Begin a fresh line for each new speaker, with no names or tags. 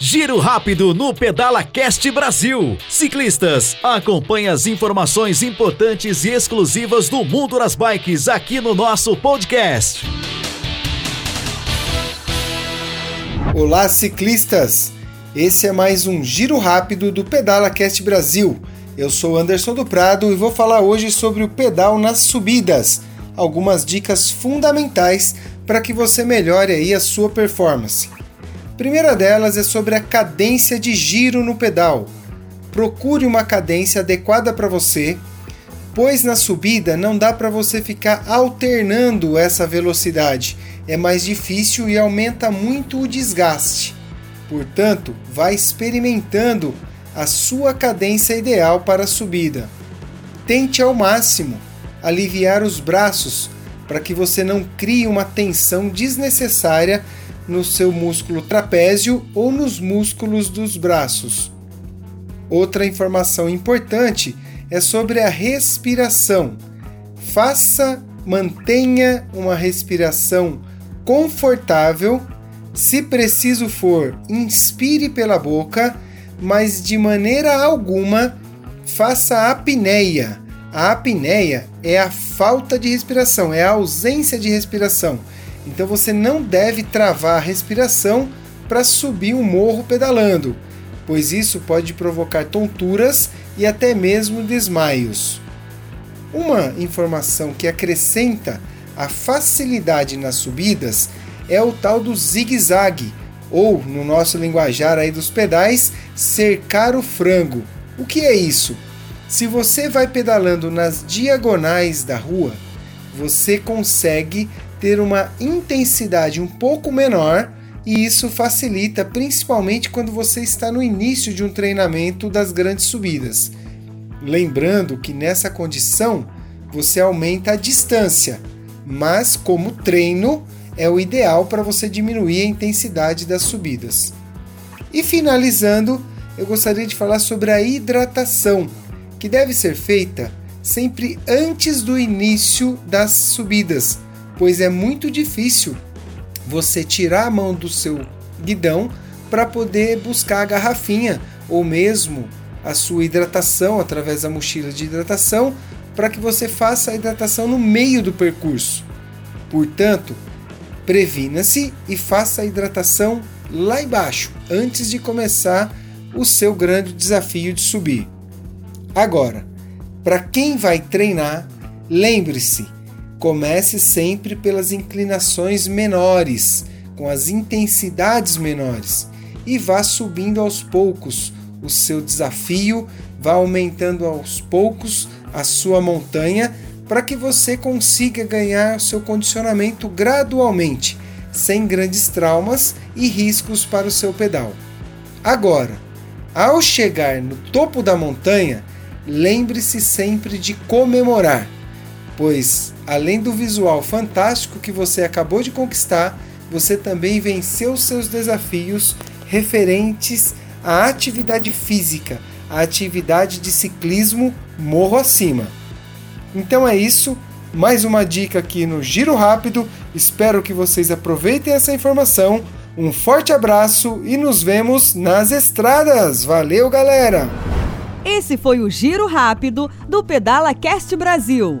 Giro rápido no Pedala Cast Brasil. Ciclistas, acompanhe as informações importantes e exclusivas do mundo das bikes aqui no nosso podcast.
Olá, ciclistas! Esse é mais um giro rápido do Pedala Cast Brasil. Eu sou Anderson do Prado e vou falar hoje sobre o pedal nas subidas. Algumas dicas fundamentais para que você melhore aí a sua performance primeira delas é sobre a cadência de giro no pedal. Procure uma cadência adequada para você, pois na subida não dá para você ficar alternando essa velocidade. É mais difícil e aumenta muito o desgaste. Portanto, vá experimentando a sua cadência ideal para a subida. Tente ao máximo aliviar os braços para que você não crie uma tensão desnecessária no seu músculo trapézio ou nos músculos dos braços. Outra informação importante é sobre a respiração. Faça, mantenha uma respiração confortável. Se preciso for, inspire pela boca, mas de maneira alguma faça apneia. A apneia é a falta de respiração, é a ausência de respiração. Então você não deve travar a respiração para subir um morro pedalando, pois isso pode provocar tonturas e até mesmo desmaios. Uma informação que acrescenta a facilidade nas subidas é o tal do zigue-zague, ou no nosso linguajar aí dos pedais, cercar o frango. O que é isso? Se você vai pedalando nas diagonais da rua, você consegue ter uma intensidade um pouco menor e isso facilita principalmente quando você está no início de um treinamento das grandes subidas. Lembrando que nessa condição você aumenta a distância, mas como treino é o ideal para você diminuir a intensidade das subidas. E finalizando, eu gostaria de falar sobre a hidratação, que deve ser feita sempre antes do início das subidas pois é muito difícil você tirar a mão do seu guidão para poder buscar a garrafinha ou mesmo a sua hidratação através da mochila de hidratação para que você faça a hidratação no meio do percurso. Portanto, previna-se e faça a hidratação lá embaixo, antes de começar o seu grande desafio de subir. Agora, para quem vai treinar, lembre-se Comece sempre pelas inclinações menores, com as intensidades menores, e vá subindo aos poucos o seu desafio, vá aumentando aos poucos a sua montanha para que você consiga ganhar seu condicionamento gradualmente, sem grandes traumas e riscos para o seu pedal. Agora, ao chegar no topo da montanha, lembre-se sempre de comemorar pois além do visual fantástico que você acabou de conquistar, você também venceu seus desafios referentes à atividade física, à atividade de ciclismo morro acima. Então é isso, mais uma dica aqui no Giro Rápido. Espero que vocês aproveitem essa informação. Um forte abraço e nos vemos nas estradas. Valeu, galera!
Esse foi o Giro Rápido do Pedala Cast Brasil.